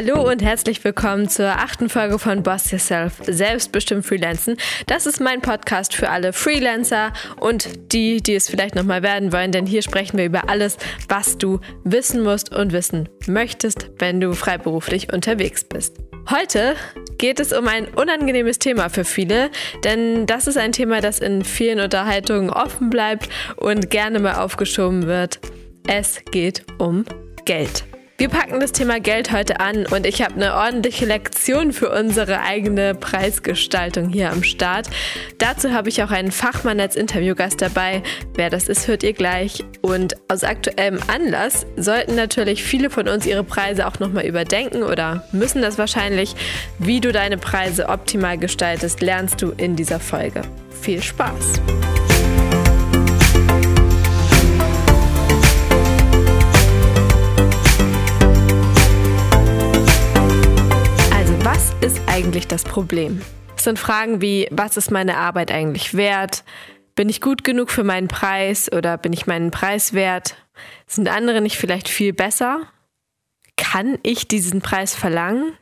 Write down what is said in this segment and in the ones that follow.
Hallo und herzlich willkommen zur achten Folge von Boss Yourself, selbstbestimmt Freelancen. Das ist mein Podcast für alle Freelancer und die, die es vielleicht nochmal werden wollen, denn hier sprechen wir über alles, was du wissen musst und wissen möchtest, wenn du freiberuflich unterwegs bist. Heute geht es um ein unangenehmes Thema für viele, denn das ist ein Thema, das in vielen Unterhaltungen offen bleibt und gerne mal aufgeschoben wird. Es geht um Geld. Wir packen das Thema Geld heute an und ich habe eine ordentliche Lektion für unsere eigene Preisgestaltung hier am Start. Dazu habe ich auch einen Fachmann als Interviewgast dabei. Wer das ist, hört ihr gleich. Und aus aktuellem Anlass sollten natürlich viele von uns ihre Preise auch nochmal überdenken oder müssen das wahrscheinlich. Wie du deine Preise optimal gestaltest, lernst du in dieser Folge. Viel Spaß! Ist eigentlich das Problem? Es sind Fragen wie, was ist meine Arbeit eigentlich wert? Bin ich gut genug für meinen Preis oder bin ich meinen Preis wert? Sind andere nicht vielleicht viel besser? Kann ich diesen Preis verlangen?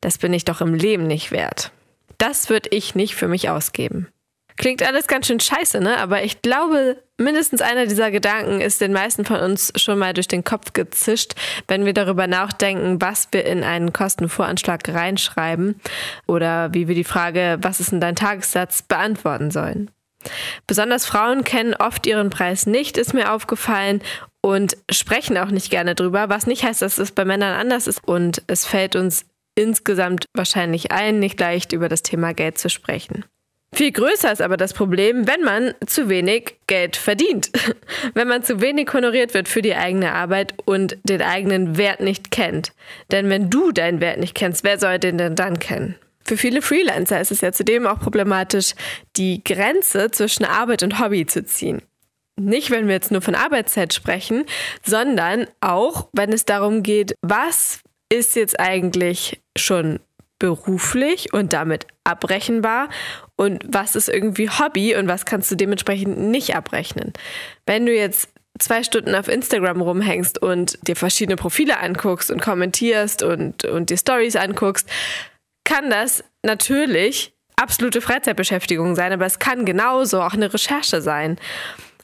Das bin ich doch im Leben nicht wert. Das würde ich nicht für mich ausgeben. Klingt alles ganz schön scheiße, ne? Aber ich glaube, mindestens einer dieser Gedanken ist den meisten von uns schon mal durch den Kopf gezischt, wenn wir darüber nachdenken, was wir in einen Kostenvoranschlag reinschreiben oder wie wir die Frage, was ist denn dein Tagessatz, beantworten sollen. Besonders Frauen kennen oft ihren Preis nicht, ist mir aufgefallen, und sprechen auch nicht gerne drüber, was nicht heißt, dass es bei Männern anders ist. Und es fällt uns insgesamt wahrscheinlich allen nicht leicht, über das Thema Geld zu sprechen. Viel größer ist aber das Problem, wenn man zu wenig Geld verdient. Wenn man zu wenig honoriert wird für die eigene Arbeit und den eigenen Wert nicht kennt. Denn wenn du deinen Wert nicht kennst, wer soll den denn dann kennen? Für viele Freelancer ist es ja zudem auch problematisch, die Grenze zwischen Arbeit und Hobby zu ziehen. Nicht, wenn wir jetzt nur von Arbeitszeit sprechen, sondern auch, wenn es darum geht, was ist jetzt eigentlich schon beruflich und damit abrechenbar und was ist irgendwie Hobby und was kannst du dementsprechend nicht abrechnen. Wenn du jetzt zwei Stunden auf Instagram rumhängst und dir verschiedene Profile anguckst und kommentierst und, und dir Stories anguckst, kann das natürlich absolute Freizeitbeschäftigung sein, aber es kann genauso auch eine Recherche sein.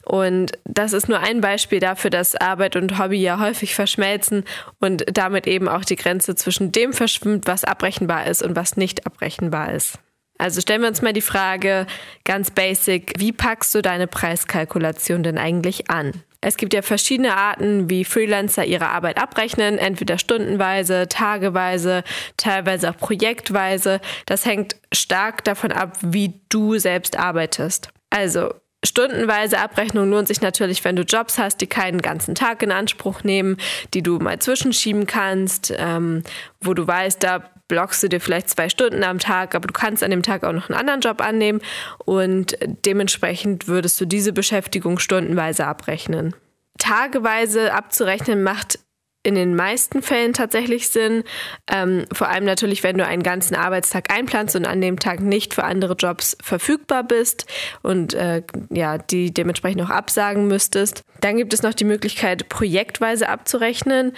Und das ist nur ein Beispiel dafür, dass Arbeit und Hobby ja häufig verschmelzen und damit eben auch die Grenze zwischen dem verschwimmt, was abbrechenbar ist und was nicht abbrechenbar ist. Also stellen wir uns mal die Frage ganz basic, wie packst du deine Preiskalkulation denn eigentlich an? Es gibt ja verschiedene Arten, wie Freelancer ihre Arbeit abrechnen, entweder stundenweise, tageweise, teilweise auch projektweise. Das hängt stark davon ab, wie du selbst arbeitest. Also Stundenweise Abrechnung lohnt sich natürlich, wenn du Jobs hast, die keinen ganzen Tag in Anspruch nehmen, die du mal zwischenschieben kannst, ähm, wo du weißt, da blockst du dir vielleicht zwei Stunden am Tag, aber du kannst an dem Tag auch noch einen anderen Job annehmen und dementsprechend würdest du diese Beschäftigung stundenweise abrechnen. Tageweise abzurechnen macht in den meisten Fällen tatsächlich Sinn. Ähm, vor allem natürlich, wenn du einen ganzen Arbeitstag einplanst und an dem Tag nicht für andere Jobs verfügbar bist und äh, ja, die dementsprechend auch absagen müsstest. Dann gibt es noch die Möglichkeit, projektweise abzurechnen.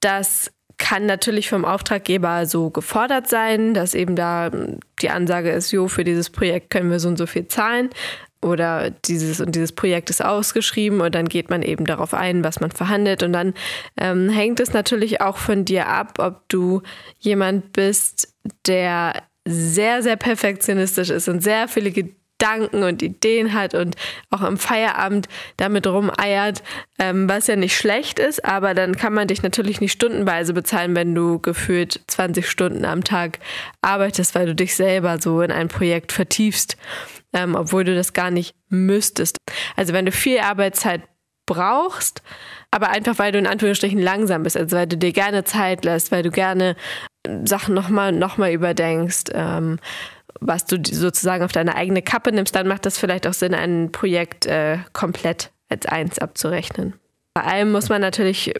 Das kann natürlich vom Auftraggeber so gefordert sein, dass eben da die Ansage ist, jo, für dieses Projekt können wir so und so viel zahlen oder dieses und dieses Projekt ist ausgeschrieben und dann geht man eben darauf ein, was man verhandelt. Und dann ähm, hängt es natürlich auch von dir ab, ob du jemand bist, der sehr, sehr perfektionistisch ist und sehr viele Gedanken und Ideen hat und auch im Feierabend damit rumeiert, ähm, was ja nicht schlecht ist, aber dann kann man dich natürlich nicht stundenweise bezahlen, wenn du gefühlt 20 Stunden am Tag arbeitest, weil du dich selber so in ein Projekt vertiefst ähm, obwohl du das gar nicht müsstest. Also wenn du viel Arbeitszeit brauchst, aber einfach weil du in Anführungsstrichen langsam bist, also weil du dir gerne Zeit lässt, weil du gerne Sachen nochmal noch mal überdenkst, ähm, was du sozusagen auf deine eigene Kappe nimmst, dann macht das vielleicht auch Sinn, ein Projekt äh, komplett als eins abzurechnen. Bei allem muss man natürlich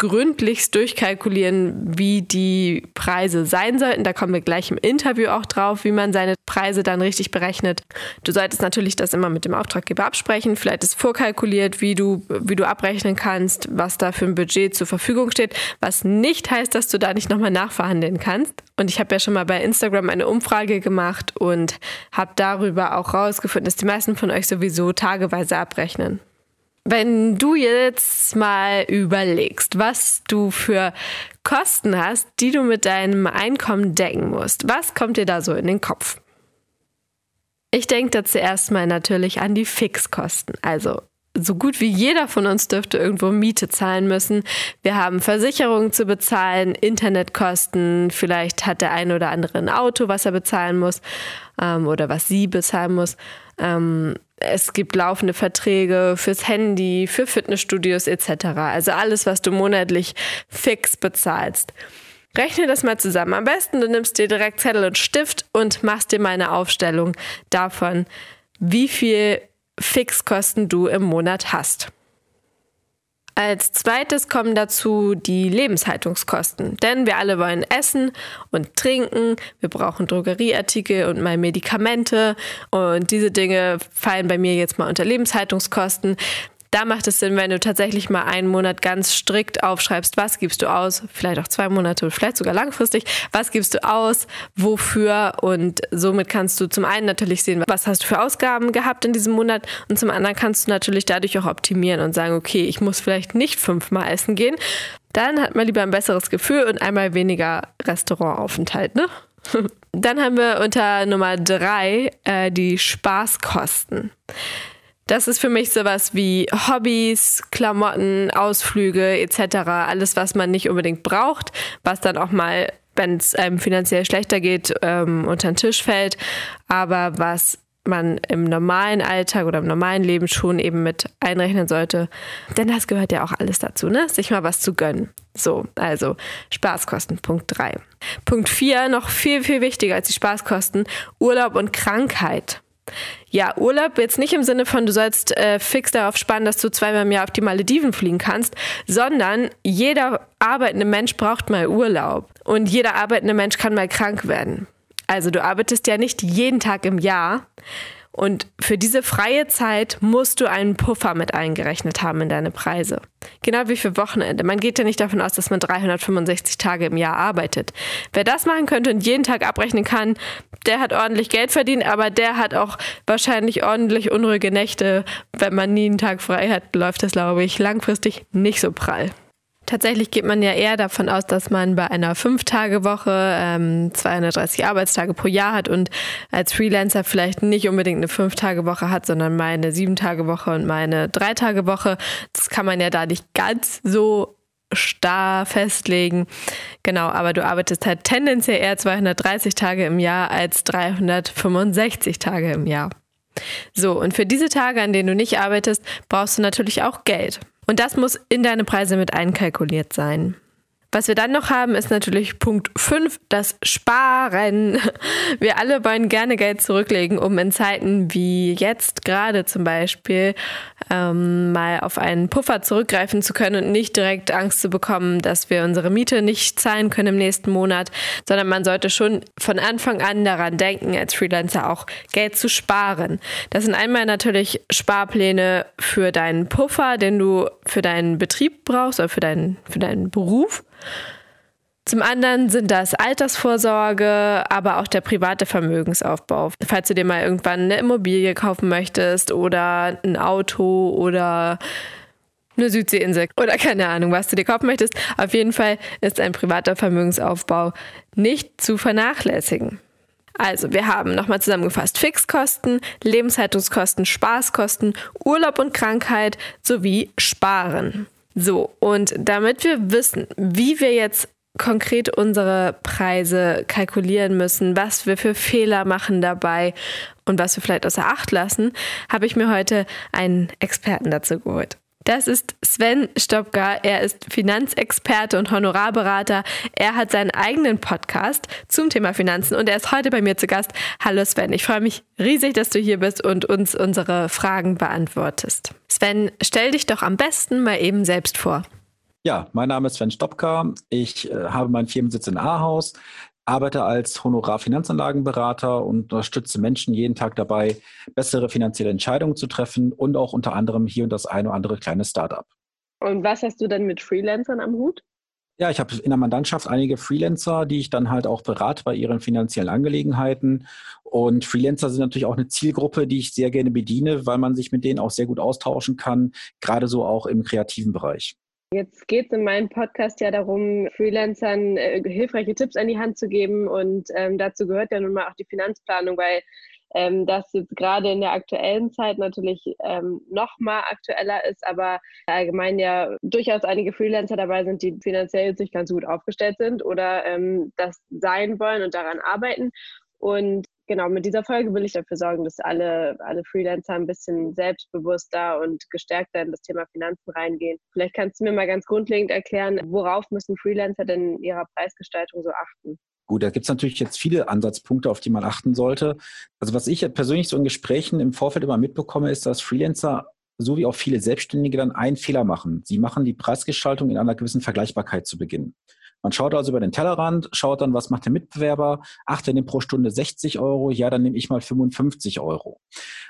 gründlichst durchkalkulieren, wie die Preise sein sollten. Da kommen wir gleich im Interview auch drauf, wie man seine Preise dann richtig berechnet. Du solltest natürlich das immer mit dem Auftraggeber absprechen. Vielleicht ist vorkalkuliert, wie du, wie du abrechnen kannst, was da für ein Budget zur Verfügung steht, was nicht heißt, dass du da nicht nochmal nachverhandeln kannst. Und ich habe ja schon mal bei Instagram eine Umfrage gemacht und habe darüber auch rausgefunden, dass die meisten von euch sowieso tageweise abrechnen. Wenn du jetzt mal überlegst, was du für Kosten hast, die du mit deinem Einkommen decken musst, was kommt dir da so in den Kopf? Ich denke da zuerst mal natürlich an die Fixkosten. Also so gut wie jeder von uns dürfte irgendwo Miete zahlen müssen. Wir haben Versicherungen zu bezahlen, Internetkosten, vielleicht hat der eine oder andere ein Auto, was er bezahlen muss ähm, oder was sie bezahlen muss. Ähm, es gibt laufende Verträge fürs Handy, für Fitnessstudios etc. Also alles, was du monatlich fix bezahlst. Rechne das mal zusammen. Am besten du nimmst dir direkt Zettel und Stift und machst dir mal eine Aufstellung davon, wie viel Fixkosten du im Monat hast. Als zweites kommen dazu die Lebenshaltungskosten, denn wir alle wollen essen und trinken, wir brauchen Drogerieartikel und mal Medikamente. Und diese Dinge fallen bei mir jetzt mal unter Lebenshaltungskosten. Da macht es Sinn, wenn du tatsächlich mal einen Monat ganz strikt aufschreibst, was gibst du aus, vielleicht auch zwei Monate, vielleicht sogar langfristig, was gibst du aus, wofür? Und somit kannst du zum einen natürlich sehen, was hast du für Ausgaben gehabt in diesem Monat? Und zum anderen kannst du natürlich dadurch auch optimieren und sagen, okay, ich muss vielleicht nicht fünfmal essen gehen, dann hat man lieber ein besseres Gefühl und einmal weniger Restaurantaufenthalt, ne? Dann haben wir unter Nummer drei äh, die Spaßkosten. Das ist für mich sowas wie Hobbys, Klamotten, Ausflüge etc. Alles, was man nicht unbedingt braucht, was dann auch mal, wenn es einem finanziell schlechter geht, ähm, unter den Tisch fällt, aber was man im normalen Alltag oder im normalen Leben schon eben mit einrechnen sollte. Denn das gehört ja auch alles dazu, ne? Sich mal was zu gönnen. So, also Spaßkosten, Punkt 3. Punkt 4, noch viel, viel wichtiger als die Spaßkosten, Urlaub und Krankheit. Ja, Urlaub jetzt nicht im Sinne von, du sollst äh, fix darauf spannen, dass du zweimal im Jahr auf die Malediven fliegen kannst, sondern jeder arbeitende Mensch braucht mal Urlaub und jeder arbeitende Mensch kann mal krank werden. Also du arbeitest ja nicht jeden Tag im Jahr. Und für diese freie Zeit musst du einen Puffer mit eingerechnet haben in deine Preise. Genau wie für Wochenende. Man geht ja nicht davon aus, dass man 365 Tage im Jahr arbeitet. Wer das machen könnte und jeden Tag abrechnen kann, der hat ordentlich Geld verdient, aber der hat auch wahrscheinlich ordentlich unruhige Nächte. Wenn man nie einen Tag frei hat, läuft das, glaube ich, langfristig nicht so prall. Tatsächlich geht man ja eher davon aus, dass man bei einer Fünf-Tage-Woche ähm, 230 Arbeitstage pro Jahr hat und als Freelancer vielleicht nicht unbedingt eine Fünf-Tage-Woche hat, sondern mal eine Sieben-Tage-Woche und mal eine Drei-Tage-Woche. Das kann man ja da nicht ganz so starr festlegen. Genau, aber du arbeitest halt tendenziell eher 230 Tage im Jahr als 365 Tage im Jahr. So, und für diese Tage, an denen du nicht arbeitest, brauchst du natürlich auch Geld. Und das muss in deine Preise mit einkalkuliert sein. Was wir dann noch haben, ist natürlich Punkt 5, das Sparen. Wir alle wollen gerne Geld zurücklegen, um in Zeiten wie jetzt gerade zum Beispiel ähm, mal auf einen Puffer zurückgreifen zu können und nicht direkt Angst zu bekommen, dass wir unsere Miete nicht zahlen können im nächsten Monat, sondern man sollte schon von Anfang an daran denken, als Freelancer auch Geld zu sparen. Das sind einmal natürlich Sparpläne für deinen Puffer, den du für deinen Betrieb brauchst oder für deinen, für deinen Beruf. Zum anderen sind das Altersvorsorge, aber auch der private Vermögensaufbau. Falls du dir mal irgendwann eine Immobilie kaufen möchtest oder ein Auto oder eine Südseeinsel oder keine Ahnung, was du dir kaufen möchtest. Auf jeden Fall ist ein privater Vermögensaufbau nicht zu vernachlässigen. Also, wir haben nochmal zusammengefasst Fixkosten, Lebenshaltungskosten, Spaßkosten, Urlaub und Krankheit sowie Sparen. So, und damit wir wissen, wie wir jetzt konkret unsere Preise kalkulieren müssen, was wir für Fehler machen dabei und was wir vielleicht außer Acht lassen, habe ich mir heute einen Experten dazu geholt. Das ist Sven Stopka. Er ist Finanzexperte und Honorarberater. Er hat seinen eigenen Podcast zum Thema Finanzen und er ist heute bei mir zu Gast. Hallo Sven, ich freue mich riesig, dass du hier bist und uns unsere Fragen beantwortest. Sven, stell dich doch am besten mal eben selbst vor. Ja, mein Name ist Sven Stopka. Ich äh, habe meinen Firmensitz in Ahaus, arbeite als Honorar-Finanzanlagenberater und unterstütze Menschen jeden Tag dabei, bessere finanzielle Entscheidungen zu treffen und auch unter anderem hier und das eine oder andere kleine Startup. Und was hast du denn mit Freelancern am Hut? Ja, ich habe in der Mandantschaft einige Freelancer, die ich dann halt auch berate bei ihren finanziellen Angelegenheiten. Und Freelancer sind natürlich auch eine Zielgruppe, die ich sehr gerne bediene, weil man sich mit denen auch sehr gut austauschen kann, gerade so auch im kreativen Bereich. Jetzt geht es in meinem Podcast ja darum, Freelancern äh, hilfreiche Tipps an die Hand zu geben. Und ähm, dazu gehört ja nun mal auch die Finanzplanung, weil ähm, das jetzt gerade in der aktuellen Zeit natürlich ähm, noch mal aktueller ist, aber allgemein ja durchaus einige Freelancer dabei sind, die finanziell jetzt nicht ganz gut aufgestellt sind oder ähm, das sein wollen und daran arbeiten. Und genau, mit dieser Folge will ich dafür sorgen, dass alle, alle Freelancer ein bisschen selbstbewusster und gestärkter in das Thema Finanzen reingehen. Vielleicht kannst du mir mal ganz grundlegend erklären, worauf müssen Freelancer denn in ihrer Preisgestaltung so achten? Gut, da gibt es natürlich jetzt viele Ansatzpunkte, auf die man achten sollte. Also was ich persönlich so in Gesprächen im Vorfeld immer mitbekomme, ist, dass Freelancer so wie auch viele Selbstständige dann einen Fehler machen. Sie machen die Preisgestaltung in einer gewissen Vergleichbarkeit zu Beginn. Man schaut also über den Tellerrand, schaut dann, was macht der Mitbewerber? Ach, der nimmt pro Stunde 60 Euro, ja, dann nehme ich mal 55 Euro.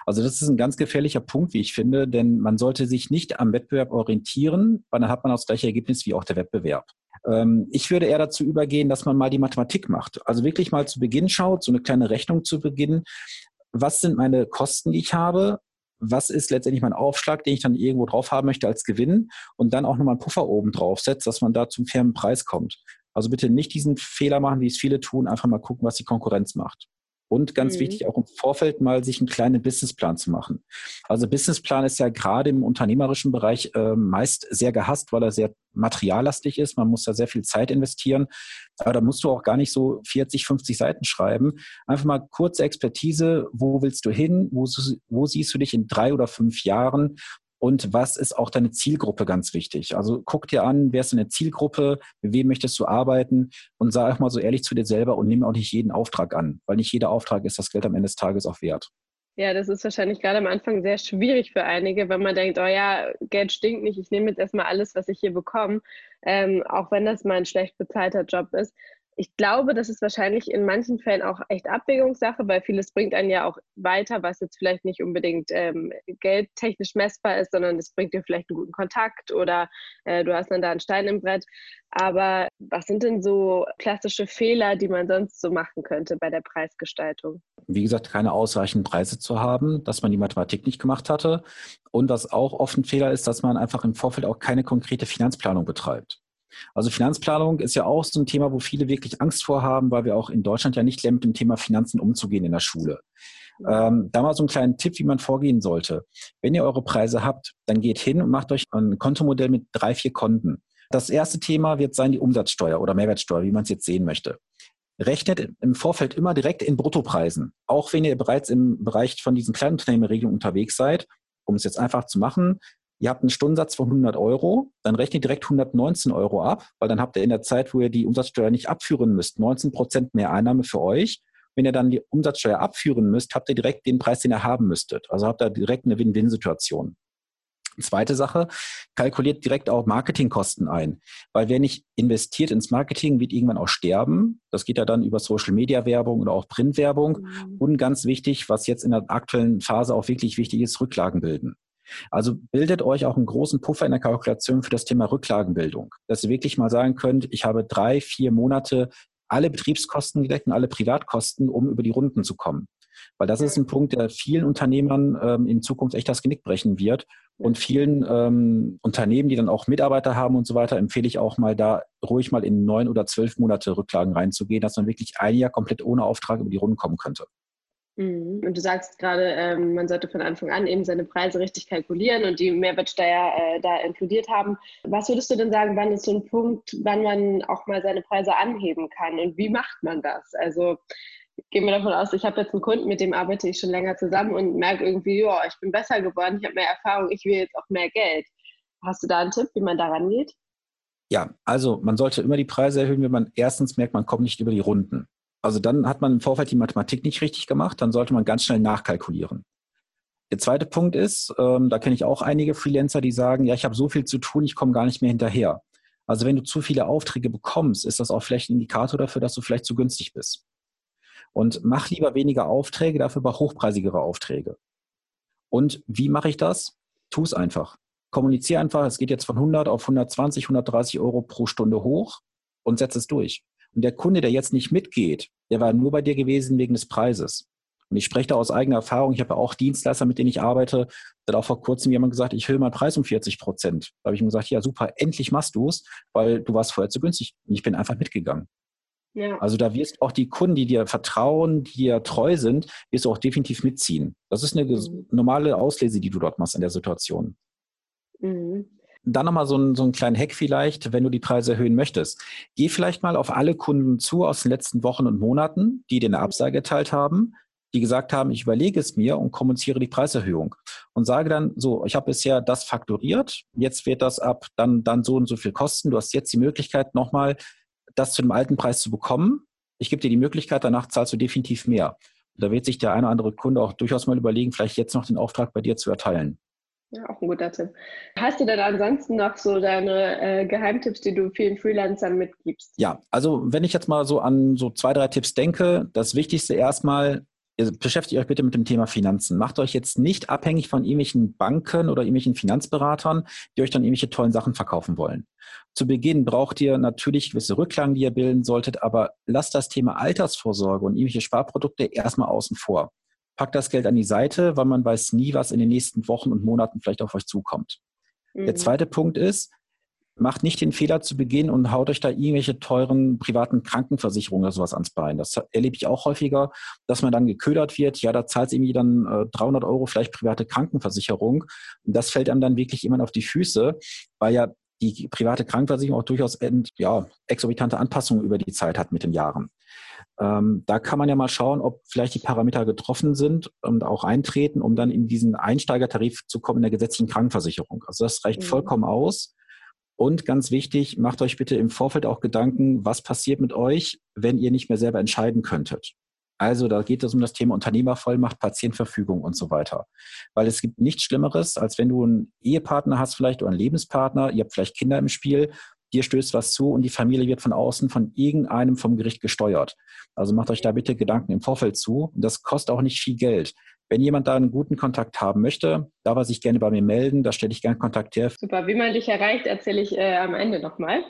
Also das ist ein ganz gefährlicher Punkt, wie ich finde, denn man sollte sich nicht am Wettbewerb orientieren, weil dann hat man auch das gleiche Ergebnis wie auch der Wettbewerb. Ähm, ich würde eher dazu übergehen, dass man mal die Mathematik macht. Also wirklich mal zu Beginn schaut, so eine kleine Rechnung zu Beginn. Was sind meine Kosten, die ich habe? Was ist letztendlich mein Aufschlag, den ich dann irgendwo drauf haben möchte als Gewinn und dann auch nochmal einen Puffer oben drauf setzt, dass man da zum fairen Preis kommt. Also bitte nicht diesen Fehler machen, wie es viele tun, einfach mal gucken, was die Konkurrenz macht. Und ganz mhm. wichtig, auch im Vorfeld mal sich einen kleinen Businessplan zu machen. Also Businessplan ist ja gerade im unternehmerischen Bereich äh, meist sehr gehasst, weil er sehr materiallastig ist. Man muss da sehr viel Zeit investieren. Aber da musst du auch gar nicht so 40, 50 Seiten schreiben. Einfach mal kurze Expertise. Wo willst du hin? Wo, wo siehst du dich in drei oder fünf Jahren? Und was ist auch deine Zielgruppe ganz wichtig. Also guck dir an, wer ist deine Zielgruppe, mit wem möchtest du arbeiten und sag auch mal so ehrlich zu dir selber und nimm auch nicht jeden Auftrag an, weil nicht jeder Auftrag ist das Geld am Ende des Tages auch wert. Ja, das ist wahrscheinlich gerade am Anfang sehr schwierig für einige, wenn man denkt, oh ja, Geld stinkt nicht, ich nehme jetzt erstmal alles, was ich hier bekomme, ähm, auch wenn das mal ein schlecht bezahlter Job ist ich glaube, das ist wahrscheinlich in manchen Fällen auch echt Abwägungssache, weil vieles bringt einen ja auch weiter, was jetzt vielleicht nicht unbedingt ähm, geldtechnisch messbar ist, sondern es bringt dir vielleicht einen guten Kontakt oder äh, du hast dann da einen Stein im Brett. Aber was sind denn so klassische Fehler, die man sonst so machen könnte bei der Preisgestaltung? Wie gesagt, keine ausreichenden Preise zu haben, dass man die Mathematik nicht gemacht hatte. Und was auch oft ein Fehler ist, dass man einfach im Vorfeld auch keine konkrete Finanzplanung betreibt. Also Finanzplanung ist ja auch so ein Thema, wo viele wirklich Angst vorhaben, weil wir auch in Deutschland ja nicht lernen, mit dem Thema Finanzen umzugehen in der Schule. Ähm, da mal so einen kleinen Tipp, wie man vorgehen sollte. Wenn ihr eure Preise habt, dann geht hin und macht euch ein Kontomodell mit drei, vier Konten. Das erste Thema wird sein die Umsatzsteuer oder Mehrwertsteuer, wie man es jetzt sehen möchte. Rechnet im Vorfeld immer direkt in Bruttopreisen. Auch wenn ihr bereits im Bereich von diesen Kleinunternehmerregelungen unterwegs seid, um es jetzt einfach zu machen, Ihr habt einen Stundensatz von 100 Euro, dann rechnet direkt 119 Euro ab, weil dann habt ihr in der Zeit, wo ihr die Umsatzsteuer nicht abführen müsst, 19 Prozent mehr Einnahme für euch. Wenn ihr dann die Umsatzsteuer abführen müsst, habt ihr direkt den Preis, den ihr haben müsstet. Also habt ihr direkt eine Win-Win-Situation. Zweite Sache, kalkuliert direkt auch Marketingkosten ein. Weil wer nicht investiert ins Marketing, wird irgendwann auch sterben. Das geht ja dann über Social Media Werbung oder auch Printwerbung. Mhm. Und ganz wichtig, was jetzt in der aktuellen Phase auch wirklich wichtig ist, Rücklagen bilden. Also bildet euch auch einen großen Puffer in der Kalkulation für das Thema Rücklagenbildung, dass ihr wirklich mal sagen könnt, ich habe drei, vier Monate alle Betriebskosten gedeckt und alle Privatkosten, um über die Runden zu kommen. Weil das ist ein Punkt, der vielen Unternehmern ähm, in Zukunft echt das Genick brechen wird. Und vielen ähm, Unternehmen, die dann auch Mitarbeiter haben und so weiter, empfehle ich auch mal da ruhig mal in neun oder zwölf Monate Rücklagen reinzugehen, dass man wirklich ein Jahr komplett ohne Auftrag über die Runden kommen könnte. Mhm. Und du sagst gerade, ähm, man sollte von Anfang an eben seine Preise richtig kalkulieren und die Mehrwertsteuer äh, da inkludiert haben. Was würdest du denn sagen, wann ist so ein Punkt, wann man auch mal seine Preise anheben kann und wie macht man das? Also gehen wir davon aus, ich habe jetzt einen Kunden, mit dem arbeite ich schon länger zusammen und merke irgendwie, ja, ich bin besser geworden, ich habe mehr Erfahrung, ich will jetzt auch mehr Geld. Hast du da einen Tipp, wie man daran geht? Ja, also man sollte immer die Preise erhöhen, wenn man erstens merkt, man kommt nicht über die Runden. Also dann hat man im Vorfeld die Mathematik nicht richtig gemacht, dann sollte man ganz schnell nachkalkulieren. Der zweite Punkt ist, ähm, da kenne ich auch einige Freelancer, die sagen, ja, ich habe so viel zu tun, ich komme gar nicht mehr hinterher. Also wenn du zu viele Aufträge bekommst, ist das auch vielleicht ein Indikator dafür, dass du vielleicht zu günstig bist. Und mach lieber weniger Aufträge, dafür aber hochpreisigere Aufträge. Und wie mache ich das? Tu es einfach. Kommuniziere einfach, es geht jetzt von 100 auf 120, 130 Euro pro Stunde hoch und setze es durch. Und der Kunde, der jetzt nicht mitgeht, der war nur bei dir gewesen wegen des Preises. Und ich spreche da aus eigener Erfahrung. Ich habe ja auch Dienstleister, mit denen ich arbeite. Da hat auch vor kurzem jemand gesagt, ich will meinen Preis um 40 Prozent. Da habe ich ihm gesagt, ja super, endlich machst du es, weil du warst vorher zu günstig. Und ich bin einfach mitgegangen. Ja. Also da wirst auch die Kunden, die dir vertrauen, die dir treu sind, wirst du auch definitiv mitziehen. Das ist eine mhm. normale Auslese, die du dort machst in der Situation. Mhm. Dann nochmal so ein, so einen kleinen Hack vielleicht, wenn du die Preise erhöhen möchtest. Geh vielleicht mal auf alle Kunden zu aus den letzten Wochen und Monaten, die dir eine Absage erteilt haben, die gesagt haben, ich überlege es mir und kommuniziere die Preiserhöhung und sage dann so, ich habe bisher das fakturiert, jetzt wird das ab dann, dann so und so viel kosten. Du hast jetzt die Möglichkeit, nochmal das zu dem alten Preis zu bekommen. Ich gebe dir die Möglichkeit, danach zahlst du definitiv mehr. Da wird sich der eine oder andere Kunde auch durchaus mal überlegen, vielleicht jetzt noch den Auftrag bei dir zu erteilen. Ja, auch ein guter Tipp. Hast du denn ansonsten noch so deine äh, Geheimtipps, die du vielen Freelancern mitgibst? Ja, also wenn ich jetzt mal so an so zwei, drei Tipps denke, das Wichtigste erstmal, beschäftigt euch bitte mit dem Thema Finanzen. Macht euch jetzt nicht abhängig von irgendwelchen Banken oder irgendwelchen Finanzberatern, die euch dann irgendwelche tollen Sachen verkaufen wollen. Zu Beginn braucht ihr natürlich gewisse Rücklagen, die ihr bilden solltet, aber lasst das Thema Altersvorsorge und irgendwelche Sparprodukte erstmal außen vor packt das Geld an die Seite, weil man weiß nie, was in den nächsten Wochen und Monaten vielleicht auf euch zukommt. Mhm. Der zweite Punkt ist, macht nicht den Fehler zu Beginn und haut euch da irgendwelche teuren privaten Krankenversicherungen oder sowas ans Bein. Das erlebe ich auch häufiger, dass man dann geködert wird. Ja, da zahlt es irgendwie dann äh, 300 Euro vielleicht private Krankenversicherung. Und das fällt einem dann wirklich immer auf die Füße, weil ja die private Krankenversicherung auch durchaus ja, exorbitante Anpassungen über die Zeit hat mit den Jahren. Ähm, da kann man ja mal schauen, ob vielleicht die Parameter getroffen sind und auch eintreten, um dann in diesen Einsteigertarif zu kommen in der gesetzlichen Krankenversicherung. Also das reicht mhm. vollkommen aus. Und ganz wichtig, macht euch bitte im Vorfeld auch Gedanken, was passiert mit euch, wenn ihr nicht mehr selber entscheiden könntet. Also da geht es um das Thema Unternehmervollmacht, Patientenverfügung und so weiter. Weil es gibt nichts Schlimmeres, als wenn du einen Ehepartner hast vielleicht oder einen Lebenspartner, ihr habt vielleicht Kinder im Spiel dir stößt was zu und die Familie wird von außen von irgendeinem vom Gericht gesteuert. Also macht euch da bitte Gedanken im Vorfeld zu. Das kostet auch nicht viel Geld. Wenn jemand da einen guten Kontakt haben möchte, darf er sich gerne bei mir melden. Da stelle ich gerne Kontakt her. Super. Wie man dich erreicht, erzähle ich äh, am Ende nochmal.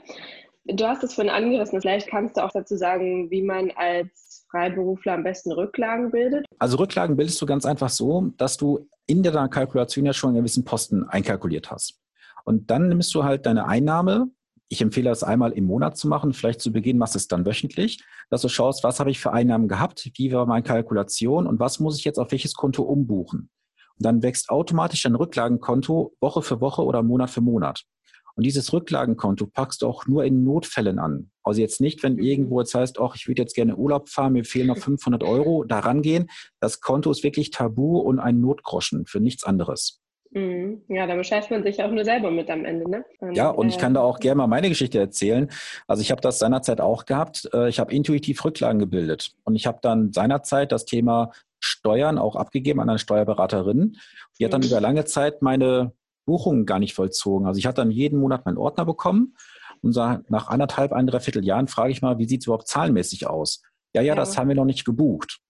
Du hast es vorhin angerissen. Vielleicht kannst du auch dazu sagen, wie man als Freiberufler am besten Rücklagen bildet. Also Rücklagen bildest du ganz einfach so, dass du in der Kalkulation ja schon einen gewissen Posten einkalkuliert hast. Und dann nimmst du halt deine Einnahme, ich empfehle es einmal im Monat zu machen. Vielleicht zu Beginn machst du es dann wöchentlich, dass du schaust, was habe ich für Einnahmen gehabt, wie war meine Kalkulation und was muss ich jetzt auf welches Konto umbuchen. Und dann wächst automatisch dein Rücklagenkonto Woche für Woche oder Monat für Monat. Und dieses Rücklagenkonto packst du auch nur in Notfällen an. Also jetzt nicht, wenn mhm. irgendwo jetzt heißt, ach, ich würde jetzt gerne Urlaub fahren, mir fehlen noch 500 Euro, da rangehen. Das Konto ist wirklich tabu und ein Notgroschen für nichts anderes. Mhm. Ja, da bescheißt man sich auch nur selber mit am Ende. Ne? Und, ja, und ich kann da auch gerne mal meine Geschichte erzählen. Also ich habe das seinerzeit auch gehabt. Äh, ich habe intuitiv Rücklagen gebildet. Und ich habe dann seinerzeit das Thema Steuern auch abgegeben an eine Steuerberaterin. Die hat dann mhm. über lange Zeit meine Buchungen gar nicht vollzogen. Also ich hatte dann jeden Monat meinen Ordner bekommen und nach anderthalb, ein Dreivierteljahren frage ich mal, wie sieht es überhaupt zahlenmäßig aus? Ja, ja, ja, das haben wir noch nicht gebucht.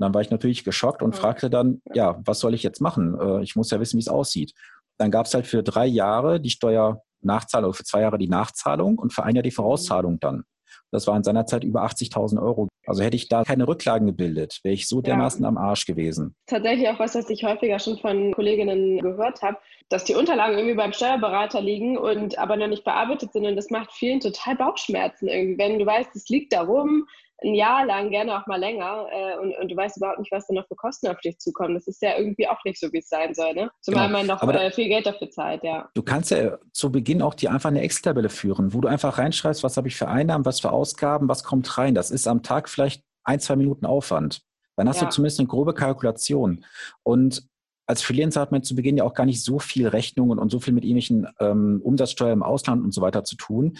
Und dann war ich natürlich geschockt und fragte dann, ja, was soll ich jetzt machen? Äh, ich muss ja wissen, wie es aussieht. Dann gab es halt für drei Jahre die Steuernachzahlung, für zwei Jahre die Nachzahlung und für ein Jahr die Vorauszahlung dann. Das waren seinerzeit über 80.000 Euro. Also hätte ich da keine Rücklagen gebildet, wäre ich so dermaßen ja. am Arsch gewesen. Tatsächlich auch was, was ich häufiger schon von Kolleginnen gehört habe, dass die Unterlagen irgendwie beim Steuerberater liegen und aber noch nicht bearbeitet sind. Und das macht vielen total Bauchschmerzen irgendwie. Wenn du weißt, es liegt da rum, ein Jahr lang, gerne auch mal länger äh, und, und, du weißt überhaupt nicht, was da noch für Kosten auf dich zukommen. Das ist ja irgendwie auch nicht so, wie es sein soll. Ne? Zumal genau. man noch da, äh, viel Geld dafür zahlt, ja. Du kannst ja zu Beginn auch dir einfach eine Excel-Tabelle führen, wo du einfach reinschreibst, was habe ich für Einnahmen, was für Ausgaben, was kommt rein. Das ist am Tag vielleicht ein, zwei Minuten Aufwand. Dann hast ja. du zumindest eine grobe Kalkulation. Und als Freelancer hat man zu Beginn ja auch gar nicht so viel Rechnungen und so viel mit irgendwelchen ähm, Umsatzsteuer im Ausland und so weiter zu tun.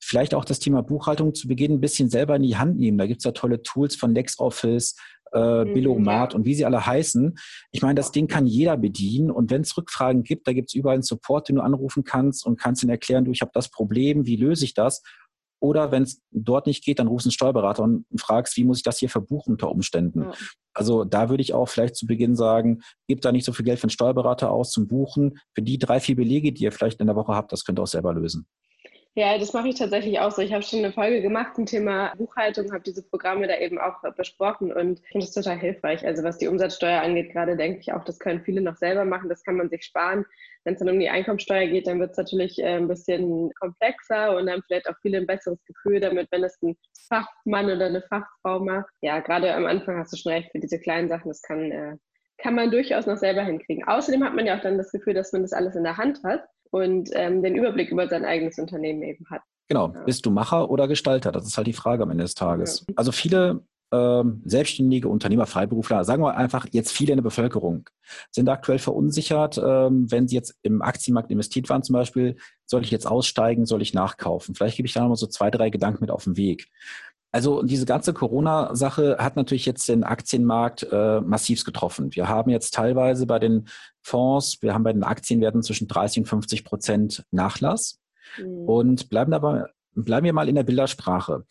Vielleicht auch das Thema Buchhaltung zu Beginn ein bisschen selber in die Hand nehmen. Da gibt es ja tolle Tools von LexOffice, äh, mhm, Billomat ja. und wie sie alle heißen. Ich meine, das Ding kann jeder bedienen und wenn es Rückfragen gibt, da gibt es überall einen Support, den du anrufen kannst und kannst ihnen erklären, du, ich habe das Problem, wie löse ich das? Oder wenn es dort nicht geht, dann rufst du einen Steuerberater und fragst, wie muss ich das hier verbuchen unter Umständen. Ja. Also da würde ich auch vielleicht zu Beginn sagen, gebt da nicht so viel Geld für einen Steuerberater aus zum Buchen. Für die drei, vier Belege, die ihr vielleicht in der Woche habt, das könnt ihr auch selber lösen. Ja, das mache ich tatsächlich auch so. Ich habe schon eine Folge gemacht zum Thema Buchhaltung, habe diese Programme da eben auch besprochen und finde es total hilfreich. Also was die Umsatzsteuer angeht, gerade denke ich auch, das können viele noch selber machen, das kann man sich sparen. Wenn es dann um die Einkommensteuer geht, dann wird es natürlich äh, ein bisschen komplexer und dann vielleicht auch viele ein besseres Gefühl damit, wenn es ein Fachmann oder eine Fachfrau macht. Ja, gerade am Anfang hast du schon recht, für diese kleinen Sachen, das kann, äh, kann man durchaus noch selber hinkriegen. Außerdem hat man ja auch dann das Gefühl, dass man das alles in der Hand hat und ähm, den Überblick über sein eigenes Unternehmen eben hat. Genau, ja. bist du Macher oder Gestalter? Das ist halt die Frage am Ende des Tages. Ja. Also viele ähm, selbstständige Unternehmer, Freiberufler, sagen wir einfach jetzt viele in der Bevölkerung, sind aktuell verunsichert, ähm, wenn sie jetzt im Aktienmarkt investiert waren zum Beispiel, soll ich jetzt aussteigen, soll ich nachkaufen? Vielleicht gebe ich da nochmal so zwei, drei Gedanken mit auf den Weg. Also diese ganze Corona-Sache hat natürlich jetzt den Aktienmarkt äh, massiv getroffen. Wir haben jetzt teilweise bei den Fonds, wir haben bei den Aktienwerten zwischen 30 und 50 Prozent Nachlass. Mhm. Und bleiben dabei, bleiben wir mal in der Bildersprache.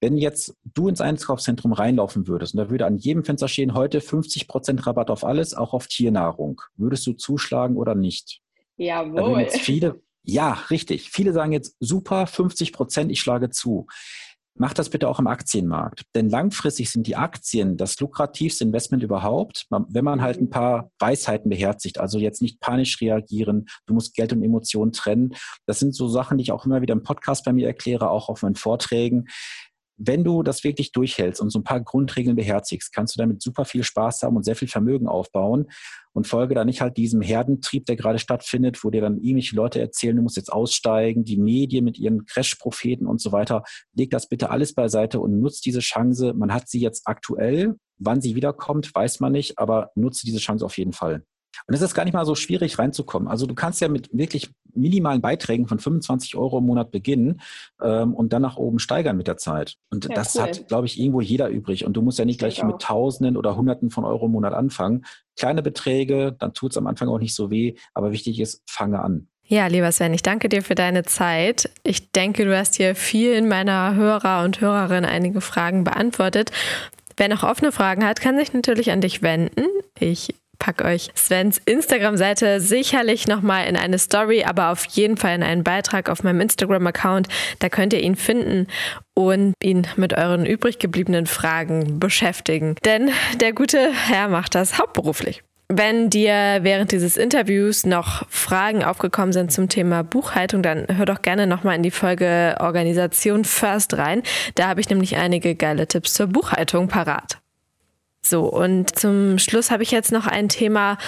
Wenn jetzt du ins Einkaufszentrum reinlaufen würdest und da würde an jedem Fenster stehen, heute 50 Prozent Rabatt auf alles, auch auf Tiernahrung, würdest du zuschlagen oder nicht? Jawohl. Jetzt viele, ja, richtig. Viele sagen jetzt super, 50 Prozent, ich schlage zu. Mach das bitte auch im Aktienmarkt. Denn langfristig sind die Aktien das lukrativste Investment überhaupt, wenn man halt ein paar Weisheiten beherzigt. Also jetzt nicht panisch reagieren. Du musst Geld und Emotionen trennen. Das sind so Sachen, die ich auch immer wieder im Podcast bei mir erkläre, auch auf meinen Vorträgen. Wenn du das wirklich durchhältst und so ein paar Grundregeln beherzigst, kannst du damit super viel Spaß haben und sehr viel Vermögen aufbauen und folge da nicht halt diesem Herdentrieb, der gerade stattfindet, wo dir dann irgendwelche Leute erzählen, du musst jetzt aussteigen, die Medien mit ihren Crash-Propheten und so weiter. Leg das bitte alles beiseite und nutzt diese Chance. Man hat sie jetzt aktuell. Wann sie wiederkommt, weiß man nicht, aber nutze diese Chance auf jeden Fall. Und es ist gar nicht mal so schwierig reinzukommen. Also du kannst ja mit wirklich minimalen Beiträgen von 25 Euro im Monat beginnen ähm, und dann nach oben steigern mit der Zeit. Und ja, das cool. hat, glaube ich, irgendwo jeder übrig. Und du musst ja nicht gleich mit Tausenden oder Hunderten von Euro im Monat anfangen. Kleine Beträge, dann tut es am Anfang auch nicht so weh. Aber wichtig ist, fange an. Ja, lieber Sven, ich danke dir für deine Zeit. Ich denke, du hast hier vielen meiner Hörer und Hörerinnen einige Fragen beantwortet. Wer noch offene Fragen hat, kann sich natürlich an dich wenden. Ich packe euch Svens Instagram-Seite sicherlich nochmal in eine Story, aber auf jeden Fall in einen Beitrag auf meinem Instagram-Account. Da könnt ihr ihn finden und ihn mit euren übrig gebliebenen Fragen beschäftigen. Denn der gute Herr macht das hauptberuflich. Wenn dir während dieses Interviews noch Fragen aufgekommen sind zum Thema Buchhaltung, dann hör doch gerne nochmal in die Folge Organisation First rein. Da habe ich nämlich einige geile Tipps zur Buchhaltung parat. So, und zum Schluss habe ich jetzt noch ein Thema,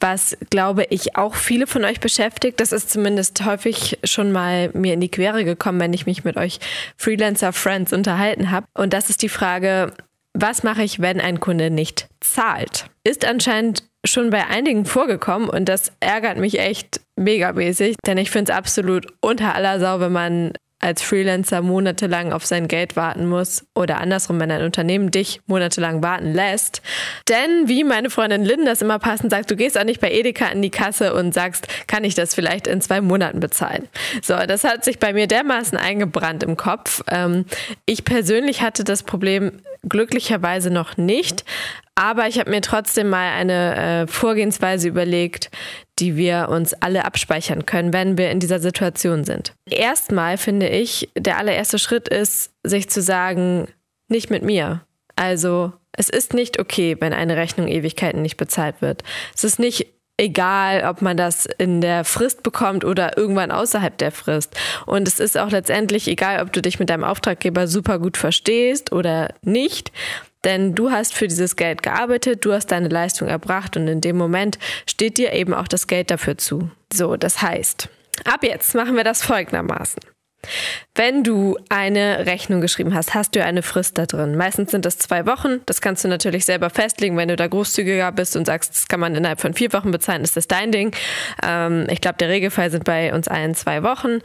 was, glaube ich, auch viele von euch beschäftigt. Das ist zumindest häufig schon mal mir in die Quere gekommen, wenn ich mich mit euch Freelancer-Friends unterhalten habe. Und das ist die Frage, was mache ich, wenn ein Kunde nicht zahlt? Ist anscheinend schon bei einigen vorgekommen und das ärgert mich echt megamäßig, denn ich finde es absolut unter aller Sau, wenn man als Freelancer monatelang auf sein Geld warten muss oder andersrum, wenn ein Unternehmen dich monatelang warten lässt. Denn wie meine Freundin Lynn das immer passend sagt, du gehst auch nicht bei Edeka in die Kasse und sagst, kann ich das vielleicht in zwei Monaten bezahlen. So, das hat sich bei mir dermaßen eingebrannt im Kopf. Ähm, ich persönlich hatte das Problem glücklicherweise noch nicht, aber ich habe mir trotzdem mal eine äh, Vorgehensweise überlegt, die wir uns alle abspeichern können, wenn wir in dieser Situation sind. Erstmal finde ich, der allererste Schritt ist, sich zu sagen, nicht mit mir. Also es ist nicht okay, wenn eine Rechnung Ewigkeiten nicht bezahlt wird. Es ist nicht egal, ob man das in der Frist bekommt oder irgendwann außerhalb der Frist. Und es ist auch letztendlich egal, ob du dich mit deinem Auftraggeber super gut verstehst oder nicht. Denn du hast für dieses Geld gearbeitet, du hast deine Leistung erbracht und in dem Moment steht dir eben auch das Geld dafür zu. So, das heißt, ab jetzt machen wir das folgendermaßen. Wenn du eine Rechnung geschrieben hast, hast du eine Frist da drin. Meistens sind das zwei Wochen. Das kannst du natürlich selber festlegen. Wenn du da großzügiger bist und sagst, das kann man innerhalb von vier Wochen bezahlen, ist das dein Ding. Ähm, ich glaube, der Regelfall sind bei uns allen zwei Wochen.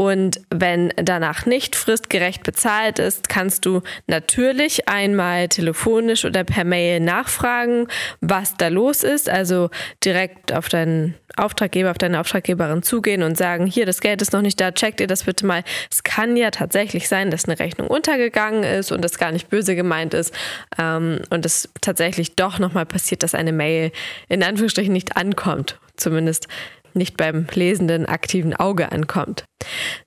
Und wenn danach nicht fristgerecht bezahlt ist, kannst du natürlich einmal telefonisch oder per Mail nachfragen, was da los ist. Also direkt auf deinen Auftraggeber, auf deine Auftraggeberin zugehen und sagen, hier, das Geld ist noch nicht da, checkt ihr das bitte mal. Es kann ja tatsächlich sein, dass eine Rechnung untergegangen ist und das gar nicht böse gemeint ist ähm, und es tatsächlich doch nochmal passiert, dass eine Mail in Anführungsstrichen nicht ankommt. Zumindest nicht beim lesenden aktiven Auge ankommt.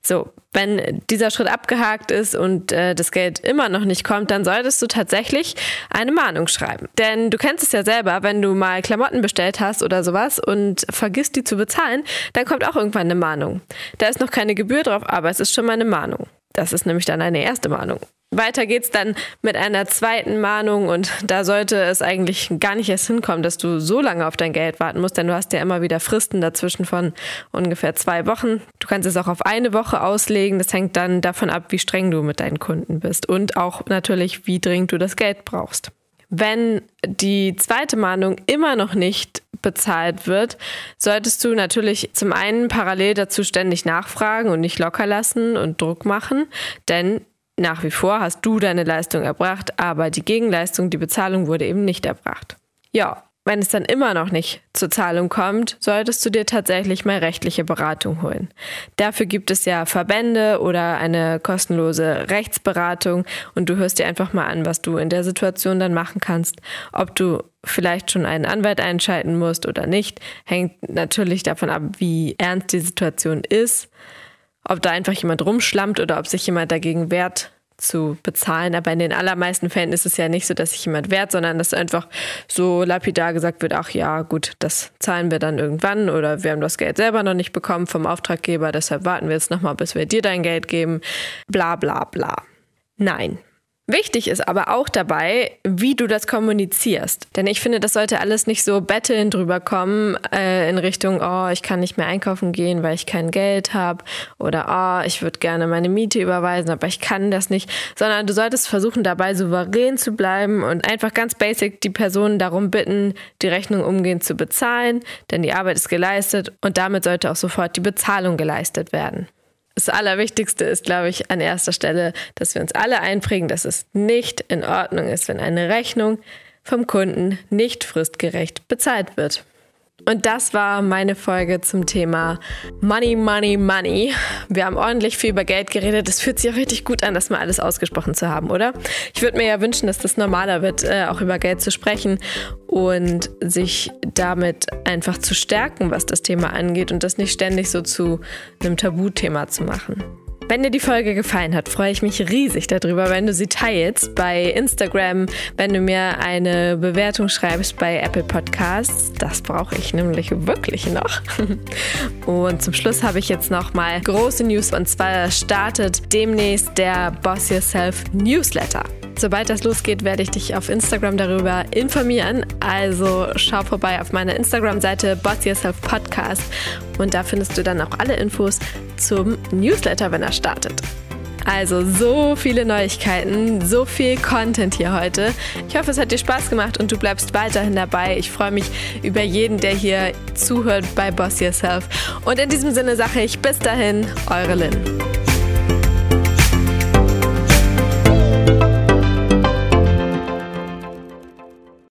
So, wenn dieser Schritt abgehakt ist und äh, das Geld immer noch nicht kommt, dann solltest du tatsächlich eine Mahnung schreiben. Denn du kennst es ja selber, wenn du mal Klamotten bestellt hast oder sowas und vergisst die zu bezahlen, dann kommt auch irgendwann eine Mahnung. Da ist noch keine Gebühr drauf, aber es ist schon mal eine Mahnung. Das ist nämlich dann eine erste Mahnung. Weiter geht's dann mit einer zweiten Mahnung und da sollte es eigentlich gar nicht erst hinkommen, dass du so lange auf dein Geld warten musst, denn du hast ja immer wieder Fristen dazwischen von ungefähr zwei Wochen. Du kannst es auch auf eine Woche auslegen. Das hängt dann davon ab, wie streng du mit deinen Kunden bist und auch natürlich, wie dringend du das Geld brauchst. Wenn die zweite Mahnung immer noch nicht bezahlt wird, solltest du natürlich zum einen parallel dazu ständig nachfragen und nicht locker lassen und Druck machen, denn nach wie vor hast du deine Leistung erbracht, aber die Gegenleistung, die Bezahlung wurde eben nicht erbracht. Ja, wenn es dann immer noch nicht zur Zahlung kommt, solltest du dir tatsächlich mal rechtliche Beratung holen. Dafür gibt es ja Verbände oder eine kostenlose Rechtsberatung und du hörst dir einfach mal an, was du in der Situation dann machen kannst. Ob du vielleicht schon einen Anwalt einschalten musst oder nicht, hängt natürlich davon ab, wie ernst die Situation ist ob da einfach jemand rumschlammt oder ob sich jemand dagegen wehrt zu bezahlen. Aber in den allermeisten Fällen ist es ja nicht so, dass sich jemand wehrt, sondern dass einfach so lapidar gesagt wird, ach ja, gut, das zahlen wir dann irgendwann oder wir haben das Geld selber noch nicht bekommen vom Auftraggeber, deshalb warten wir jetzt nochmal, bis wir dir dein Geld geben. Bla bla bla. Nein, Wichtig ist aber auch dabei, wie du das kommunizierst. Denn ich finde, das sollte alles nicht so betteln drüber kommen äh, in Richtung, oh, ich kann nicht mehr einkaufen gehen, weil ich kein Geld habe. Oder oh, ich würde gerne meine Miete überweisen, aber ich kann das nicht. Sondern du solltest versuchen, dabei souverän zu bleiben und einfach ganz basic die Person darum bitten, die Rechnung umgehend zu bezahlen. Denn die Arbeit ist geleistet und damit sollte auch sofort die Bezahlung geleistet werden das Allerwichtigste ist, glaube ich, an erster Stelle, dass wir uns alle einprägen, dass es nicht in Ordnung ist, wenn eine Rechnung vom Kunden nicht fristgerecht bezahlt wird. Und das war meine Folge zum Thema Money, Money, Money. Wir haben ordentlich viel über Geld geredet. Es fühlt sich auch richtig gut an, das mal alles ausgesprochen zu haben, oder? Ich würde mir ja wünschen, dass das normaler wird, äh, auch über Geld zu sprechen und sich damit einfach zu stärken, was das Thema angeht und das nicht ständig so zu einem Tabuthema zu machen. Wenn dir die Folge gefallen hat, freue ich mich riesig darüber, wenn du sie teilst bei Instagram, wenn du mir eine Bewertung schreibst bei Apple Podcasts. Das brauche ich nämlich wirklich noch. Und zum Schluss habe ich jetzt noch mal große News und zwar startet demnächst der Boss Yourself Newsletter. Sobald das losgeht, werde ich dich auf Instagram darüber informieren. Also schau vorbei auf meiner Instagram-Seite Boss Yourself Podcast und da findest du dann auch alle Infos zum Newsletter, wenn er startet. Also so viele Neuigkeiten, so viel Content hier heute. Ich hoffe, es hat dir Spaß gemacht und du bleibst weiterhin dabei. Ich freue mich über jeden, der hier zuhört bei Boss Yourself. Und in diesem Sinne sage ich bis dahin, eure Lynn.